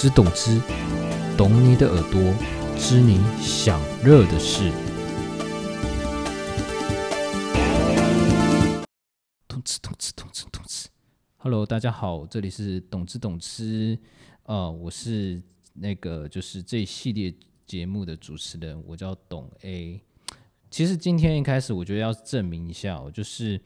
之懂之，懂你的耳朵，知你想热的事。懂之懂之懂之懂之。Hello，大家好，这里是懂之懂之，呃，我是那个就是这一系列节目的主持人，我叫董 A。其实今天一开始，我觉得要证明一下，就是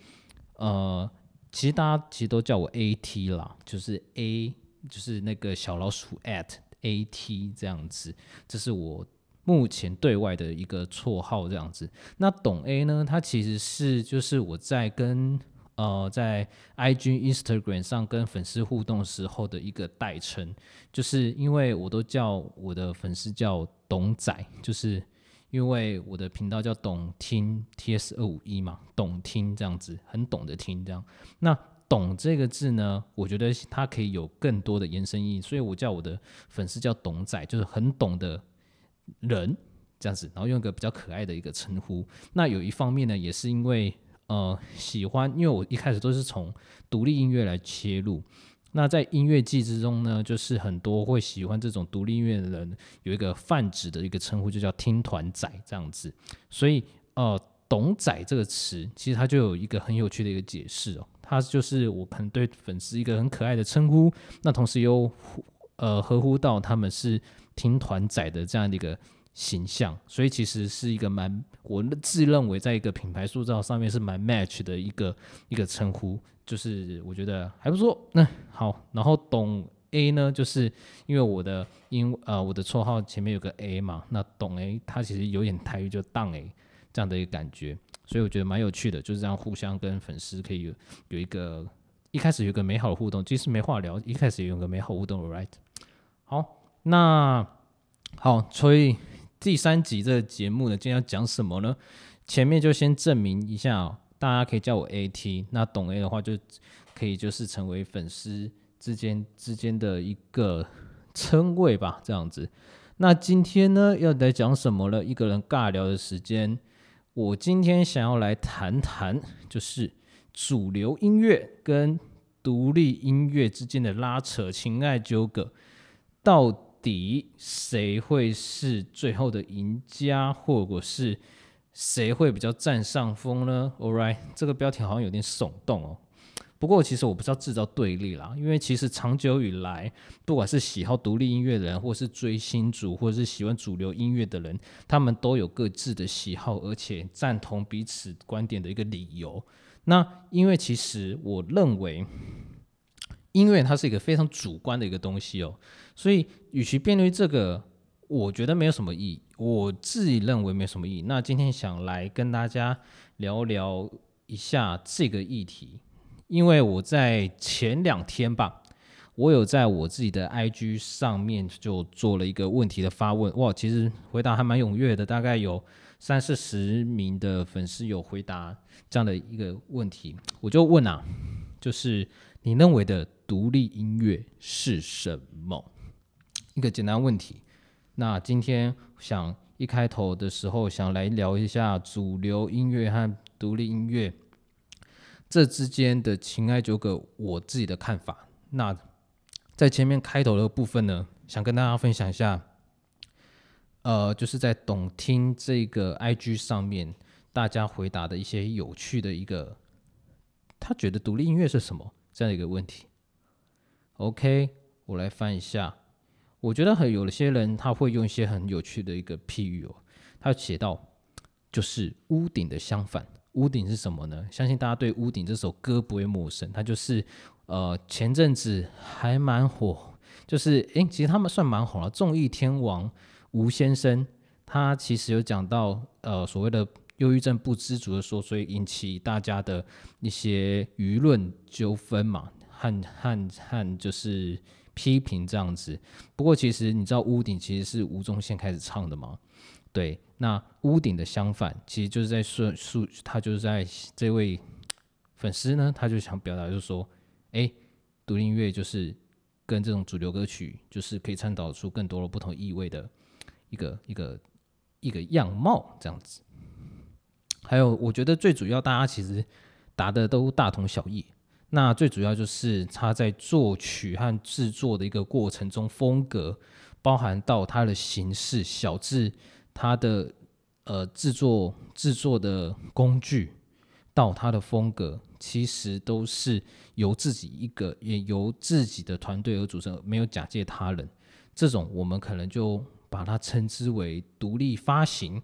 呃，其实大家其实都叫我 AT 啦，就是 A。就是那个小老鼠 at at 这样子，这是我目前对外的一个绰号这样子。那董 A 呢？它其实是就是我在跟呃在 IG Instagram 上跟粉丝互动时候的一个代称，就是因为我都叫我的粉丝叫董仔，就是因为我的频道叫懂听 TS 二五一嘛，懂听这样子，很懂得听这样。那懂这个字呢，我觉得它可以有更多的延伸意义，所以我叫我的粉丝叫懂仔，就是很懂的人这样子，然后用一个比较可爱的一个称呼。那有一方面呢，也是因为呃喜欢，因为我一开始都是从独立音乐来切入。那在音乐季之中呢，就是很多会喜欢这种独立音乐的人，有一个泛指的一个称呼，就叫听团仔这样子。所以呃。懂仔这个词，其实它就有一个很有趣的一个解释哦，它就是我可能对粉丝一个很可爱的称呼，那同时又呃合乎到他们是听团仔的这样的一个形象，所以其实是一个蛮我自认为在一个品牌塑造上面是蛮 match 的一个一个称呼，就是我觉得还不错。那好，然后懂 A 呢，就是因为我的因呃我的绰号前面有个 A 嘛，那懂 A 它其实有点台语就当 A。这样的一个感觉，所以我觉得蛮有趣的，就是这样互相跟粉丝可以有有一个一开始有个美好的互动，即使没话聊，一开始也有个美好互动，right？好，那好，所以第三集这个节目呢，今天要讲什么呢？前面就先证明一下，大家可以叫我 AT，那懂 A 的话就可以就是成为粉丝之间之间的一个称谓吧，这样子。那今天呢，要来讲什么了？一个人尬聊的时间。我今天想要来谈谈，就是主流音乐跟独立音乐之间的拉扯、情爱纠葛，到底谁会是最后的赢家，或者是谁会比较占上风呢？All right，这个标题好像有点耸动哦。不过其实我不知道制造对立啦，因为其实长久以来，不管是喜好独立音乐的人，或是追星族，或者是喜欢主流音乐的人，他们都有各自的喜好，而且赞同彼此观点的一个理由。那因为其实我认为，音乐它是一个非常主观的一个东西哦，所以与其辩论这个，我觉得没有什么意义。我自己认为没有什么意义。那今天想来跟大家聊聊一下这个议题。因为我在前两天吧，我有在我自己的 IG 上面就做了一个问题的发问，哇，其实回答还蛮踊跃的，大概有三四十名的粉丝有回答这样的一个问题，我就问啊，就是你认为的独立音乐是什么？一个简单问题。那今天想一开头的时候想来聊一下主流音乐和独立音乐。这之间的情爱纠葛，我自己的看法。那在前面开头的部分呢，想跟大家分享一下，呃，就是在懂听这个 IG 上面，大家回答的一些有趣的一个，他觉得独立音乐是什么这样的一个问题。OK，我来翻一下，我觉得很有些人他会用一些很有趣的一个譬喻哦，他写到就是屋顶的相反。屋顶是什么呢？相信大家对《屋顶》这首歌不会陌生。它就是，呃，前阵子还蛮火，就是诶，其实他们算蛮红了。综艺天王吴先生，他其实有讲到，呃，所谓的忧郁症不知足的说，所以引起大家的一些舆论纠纷嘛，和和和就是批评这样子。不过，其实你知道《屋顶》其实是吴宗宪开始唱的吗？对，那屋顶的相反，其实就是在说述，他就是在这位粉丝呢，他就想表达，就是说，哎，独立音乐就是跟这种主流歌曲，就是可以倡导出更多的不同意味的一个一个一个样貌，这样子。还有，我觉得最主要，大家其实答的都大同小异。那最主要就是他在作曲和制作的一个过程中，风格包含到他的形式，小至他的呃制作制作的工具，到他的风格，其实都是由自己一个也由自己的团队而组成，没有假借他人。这种我们可能就把它称之为独立发行。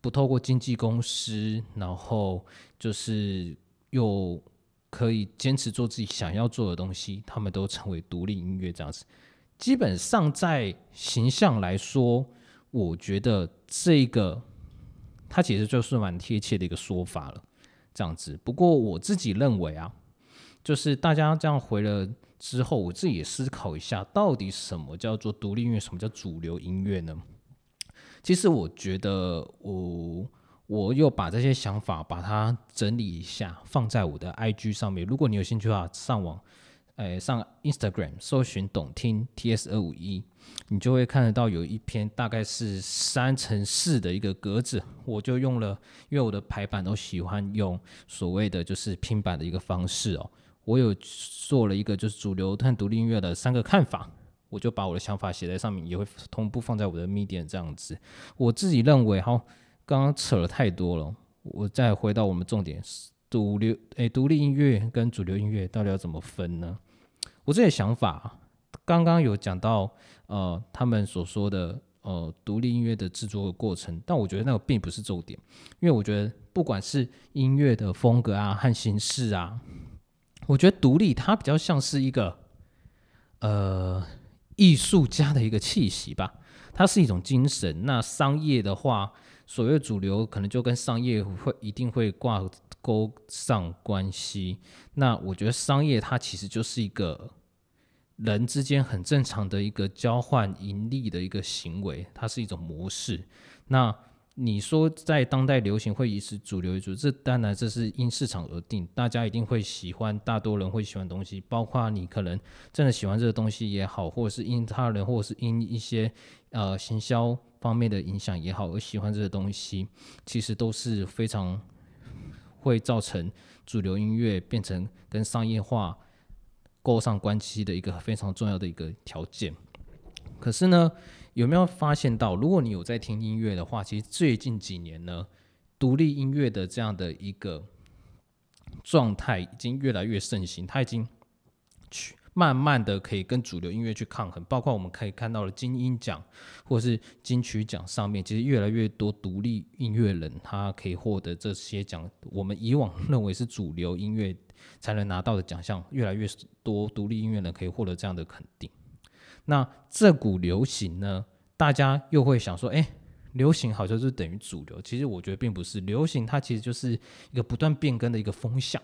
不透过经纪公司，然后就是又可以坚持做自己想要做的东西，他们都成为独立音乐这样子。基本上在形象来说，我觉得这个它其实就是蛮贴切的一个说法了，这样子。不过我自己认为啊，就是大家这样回了之后，我自己也思考一下，到底什么叫做独立音乐，什么叫主流音乐呢？其实我觉得，我我又把这些想法把它整理一下，放在我的 IG 上面。如果你有兴趣的话，上网，诶，上 Instagram 搜寻“懂听 TS 二五一”，你就会看得到有一篇大概是三乘四的一个格子。我就用了，因为我的排版都喜欢用所谓的就是拼版的一个方式哦。我有做了一个就是主流和独立音乐的三个看法。我就把我的想法写在上面，也会同步放在我的 Medium 这样子。我自己认为，哈，刚刚扯了太多了，我再回到我们重点：主流诶，独立音乐跟主流音乐到底要怎么分呢？我这些想法刚刚有讲到，呃，他们所说的呃独立音乐的制作的过程，但我觉得那个并不是重点，因为我觉得不管是音乐的风格啊和形式啊，我觉得独立它比较像是一个呃。艺术家的一个气息吧，它是一种精神。那商业的话，所谓主流可能就跟商业会一定会挂勾上关系。那我觉得商业它其实就是一个人之间很正常的一个交换盈利的一个行为，它是一种模式。那你说在当代流行会以是主流为主，这当然这是因市场而定，大家一定会喜欢，大多人会喜欢东西，包括你可能真的喜欢这个东西也好，或者是因他人，或者是因一些呃行销方面的影响也好而喜欢这个东西，其实都是非常会造成主流音乐变成跟商业化勾上关系的一个非常重要的一个条件。可是呢？有没有发现到，如果你有在听音乐的话，其实最近几年呢，独立音乐的这样的一个状态已经越来越盛行，它已经去慢慢的可以跟主流音乐去抗衡。包括我们可以看到的金音奖或是金曲奖上面，其实越来越多独立音乐人他可以获得这些奖。我们以往认为是主流音乐才能拿到的奖项，越来越多独立音乐人可以获得这样的肯定。那这股流行呢？大家又会想说，哎，流行好像是等于主流。其实我觉得并不是，流行它其实就是一个不断变更的一个风向。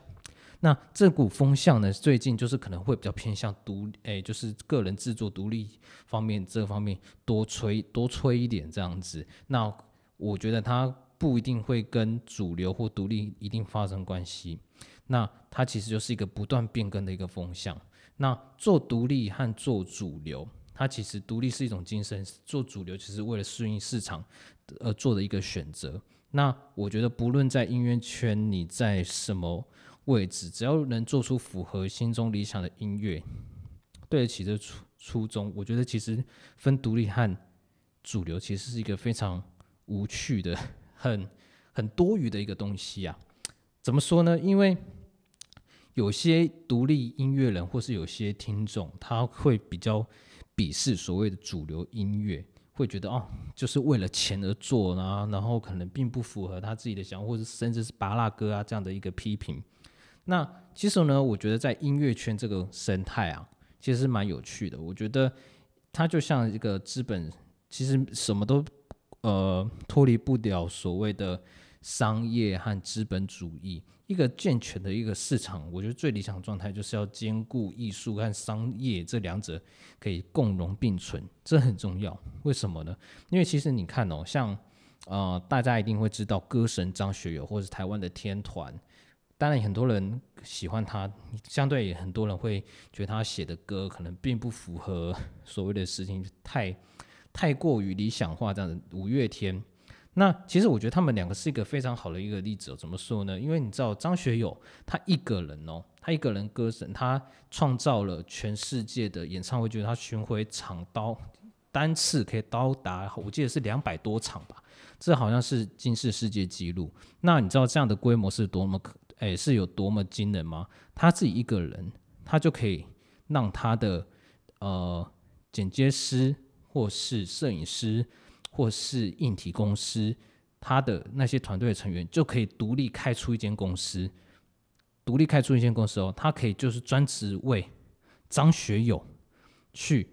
那这股风向呢，最近就是可能会比较偏向独，哎，就是个人制作独立方面这方面多吹多吹一点这样子。那我觉得它不一定会跟主流或独立一定发生关系。那它其实就是一个不断变更的一个风向。那做独立和做主流，它其实独立是一种精神，做主流其实为了适应市场而做的一个选择。那我觉得，不论在音乐圈你在什么位置，只要能做出符合心中理想的音乐，对得起这初初衷，我觉得其实分独立和主流其实是一个非常无趣的、很很多余的一个东西啊。怎么说呢？因为有些独立音乐人，或是有些听众，他会比较鄙视所谓的主流音乐，会觉得哦，就是为了钱而做啊，然后可能并不符合他自己的想法，或者甚至是拔蜡歌啊这样的一个批评。那其实呢，我觉得在音乐圈这个生态啊，其实蛮有趣的。我觉得它就像一个资本，其实什么都呃脱离不了所谓的商业和资本主义。一个健全的一个市场，我觉得最理想状态就是要兼顾艺术和商业这两者可以共荣并存，这很重要。为什么呢？因为其实你看哦，像呃，大家一定会知道歌神张学友，或者是台湾的天团，当然很多人喜欢他，相对很多人会觉得他写的歌可能并不符合所谓的事情，太太过于理想化这样的五月天。那其实我觉得他们两个是一个非常好的一个例子哦。怎么说呢？因为你知道张学友他一个人哦，他一个人歌神，他创造了全世界的演唱会，就是他巡回场到单次可以到达，我记得是两百多场吧，这好像是近世世界纪录。那你知道这样的规模是多么可，哎，是有多么惊人吗？他自己一个人，他就可以让他的呃剪接师，或是摄影师，或是硬体公司，他的那些团队成员就可以独立开出一间公司。独立开出一间公司哦，他可以就是专职为张学友去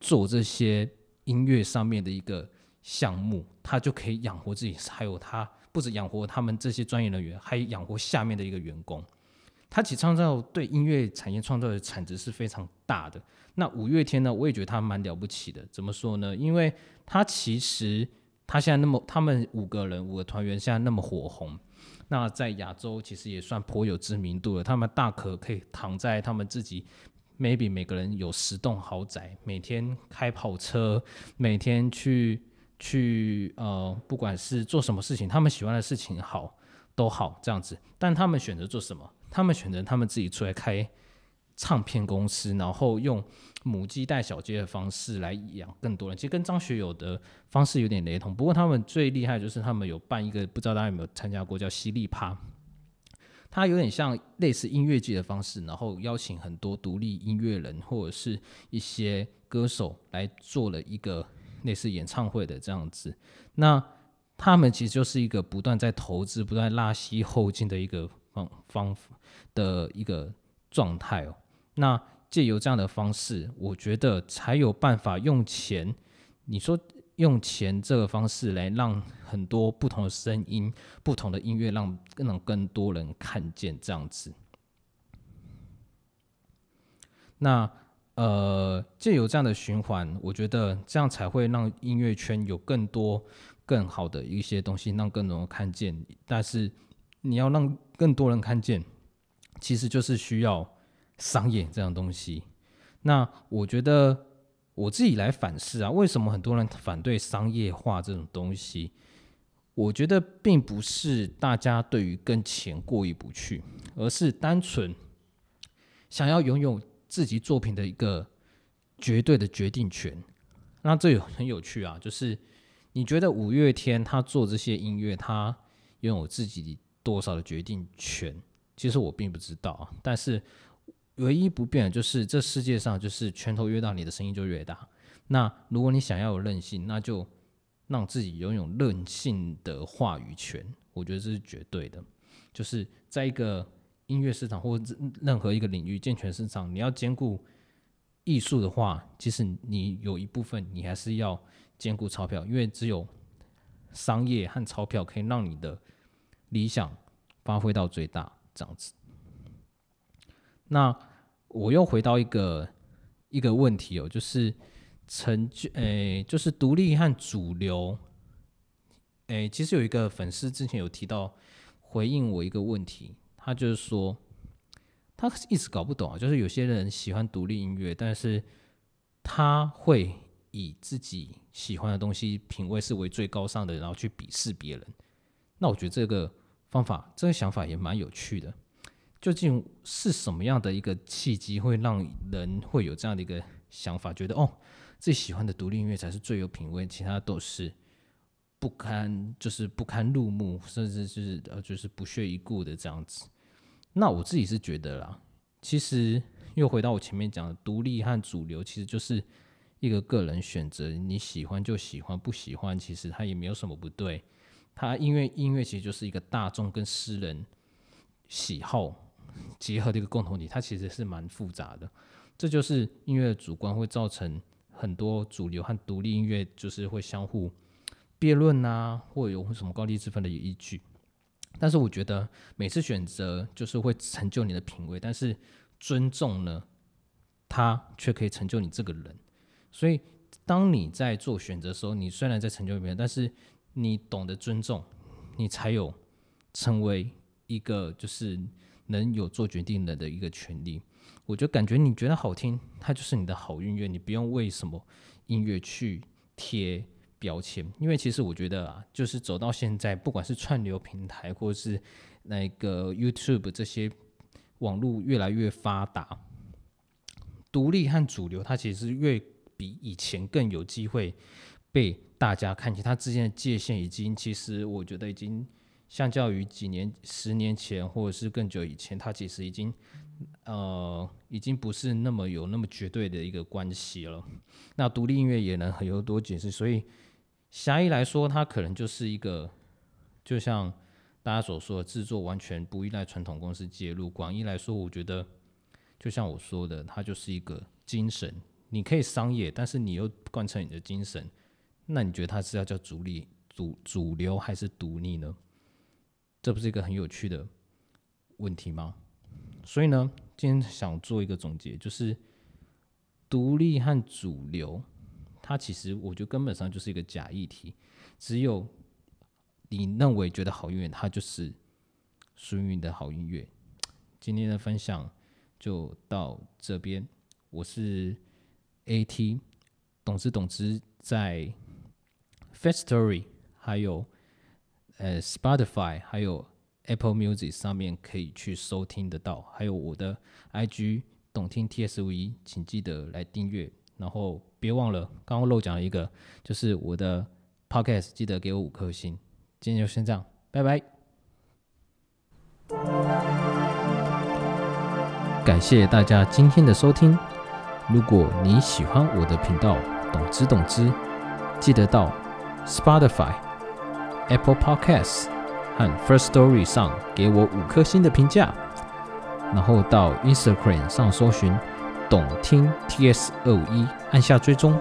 做这些音乐上面的一个项目，他就可以养活自己，还有他不止养活他们这些专业人员，还养活下面的一个员工。他其创造对音乐产业创造的产值是非常大的。那五月天呢，我也觉得他蛮了不起的。怎么说呢？因为他其实他现在那么，他们五个人五个团员现在那么火红。那在亚洲其实也算颇有知名度了，他们大可可以躺在他们自己，maybe 每个人有十栋豪宅，每天开跑车，每天去去呃，不管是做什么事情，他们喜欢的事情好都好这样子，但他们选择做什么？他们选择他们自己出来开唱片公司，然后用。母鸡带小鸡的方式来养更多人，其实跟张学友的方式有点雷同。不过他们最厉害就是他们有办一个，不知道大家有没有参加过，叫犀利趴。它有点像类似音乐季的方式，然后邀请很多独立音乐人或者是一些歌手来做了一个类似演唱会的这样子。那他们其实就是一个不断在投资、不断拉稀后劲的一个方方的一个状态哦。那借由这样的方式，我觉得才有办法用钱。你说用钱这个方式来让很多不同的声音、不同的音乐，让让更多人看见这样子。那呃，借由这样的循环，我觉得这样才会让音乐圈有更多更好的一些东西，让更多人看见。但是你要让更多人看见，其实就是需要。商业这样东西，那我觉得我自己来反思啊，为什么很多人反对商业化这种东西？我觉得并不是大家对于跟钱过意不去，而是单纯想要拥有自己作品的一个绝对的决定权。那这有很有趣啊，就是你觉得五月天他做这些音乐，他拥有自己多少的决定权？其实我并不知道，但是。唯一不变的就是这世界上就是拳头越大，你的声音就越大。那如果你想要有韧性，那就让自己拥有韧性的话语权。我觉得这是绝对的。就是在一个音乐市场或任何一个领域健全市场，你要兼顾艺术的话，其实你有一部分你还是要兼顾钞票，因为只有商业和钞票可以让你的理想发挥到最大，这样子。那我又回到一个一个问题哦，就是成就诶，就是独立和主流诶，其实有一个粉丝之前有提到回应我一个问题，他就是说他一直搞不懂啊，就是有些人喜欢独立音乐，但是他会以自己喜欢的东西品味是为最高尚的，然后去鄙视别人。那我觉得这个方法，这个想法也蛮有趣的。究竟是什么样的一个契机，会让人会有这样的一个想法，觉得哦，自己喜欢的独立音乐才是最有品味，其他都是不堪，就是不堪入目，甚至是呃，就是不屑一顾的这样子。那我自己是觉得啦，其实又回到我前面讲的，独立和主流其实就是一个个人选择，你喜欢就喜欢，不喜欢其实它也没有什么不对。它因为音乐其实就是一个大众跟私人喜好。结合的一个共同体，它其实是蛮复杂的。这就是音乐的主观会造成很多主流和独立音乐就是会相互辩论啊，或有什么高低之分的依据。但是我觉得每次选择就是会成就你的品味，但是尊重呢，它却可以成就你这个人。所以当你在做选择的时候，你虽然在成就别人，但是你懂得尊重，你才有成为一个就是。能有做决定人的一个权利，我就感觉你觉得好听，它就是你的好音乐，你不用为什么音乐去贴标签，因为其实我觉得啊，就是走到现在，不管是串流平台或是那个 YouTube 这些网络越来越发达，独立和主流它其实越比以前更有机会被大家看见，它之间的界限已经其实我觉得已经相较于几年、十年前或者是更久以前，它其实已经呃已经不是那么有那么绝对的一个关系了。那独立音乐也能很有多解释，所以狭义来说，它可能就是一个就像。大家所说的制作完全不依赖传统公司介入。广义来说，我觉得就像我说的，它就是一个精神。你可以商业，但是你又贯彻你的精神，那你觉得它是要叫主力、主主流还是独立呢？这不是一个很有趣的问题吗？所以呢，今天想做一个总结，就是独立和主流，它其实我觉得根本上就是一个假议题，只有。你认为觉得好音乐，它就是属于你的好音乐。今天的分享就到这边，我是 AT，懂之懂之，在 Festory 还有呃 Spotify 还有 Apple Music 上面可以去收听得到，还有我的 IG 懂听 TSV，请记得来订阅，然后别忘了刚刚漏讲了一个，就是我的 Podcast，记得给我五颗星。今天就先这样，拜拜。感谢大家今天的收听。如果你喜欢我的频道，懂之懂之，记得到 Spotify、Apple Podcasts 和 First Story 上给我五颗星的评价，然后到 Instagram 上搜寻“懂听 TS 二五一”，按下追踪。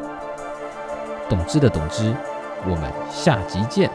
懂知的懂知，我们下集见。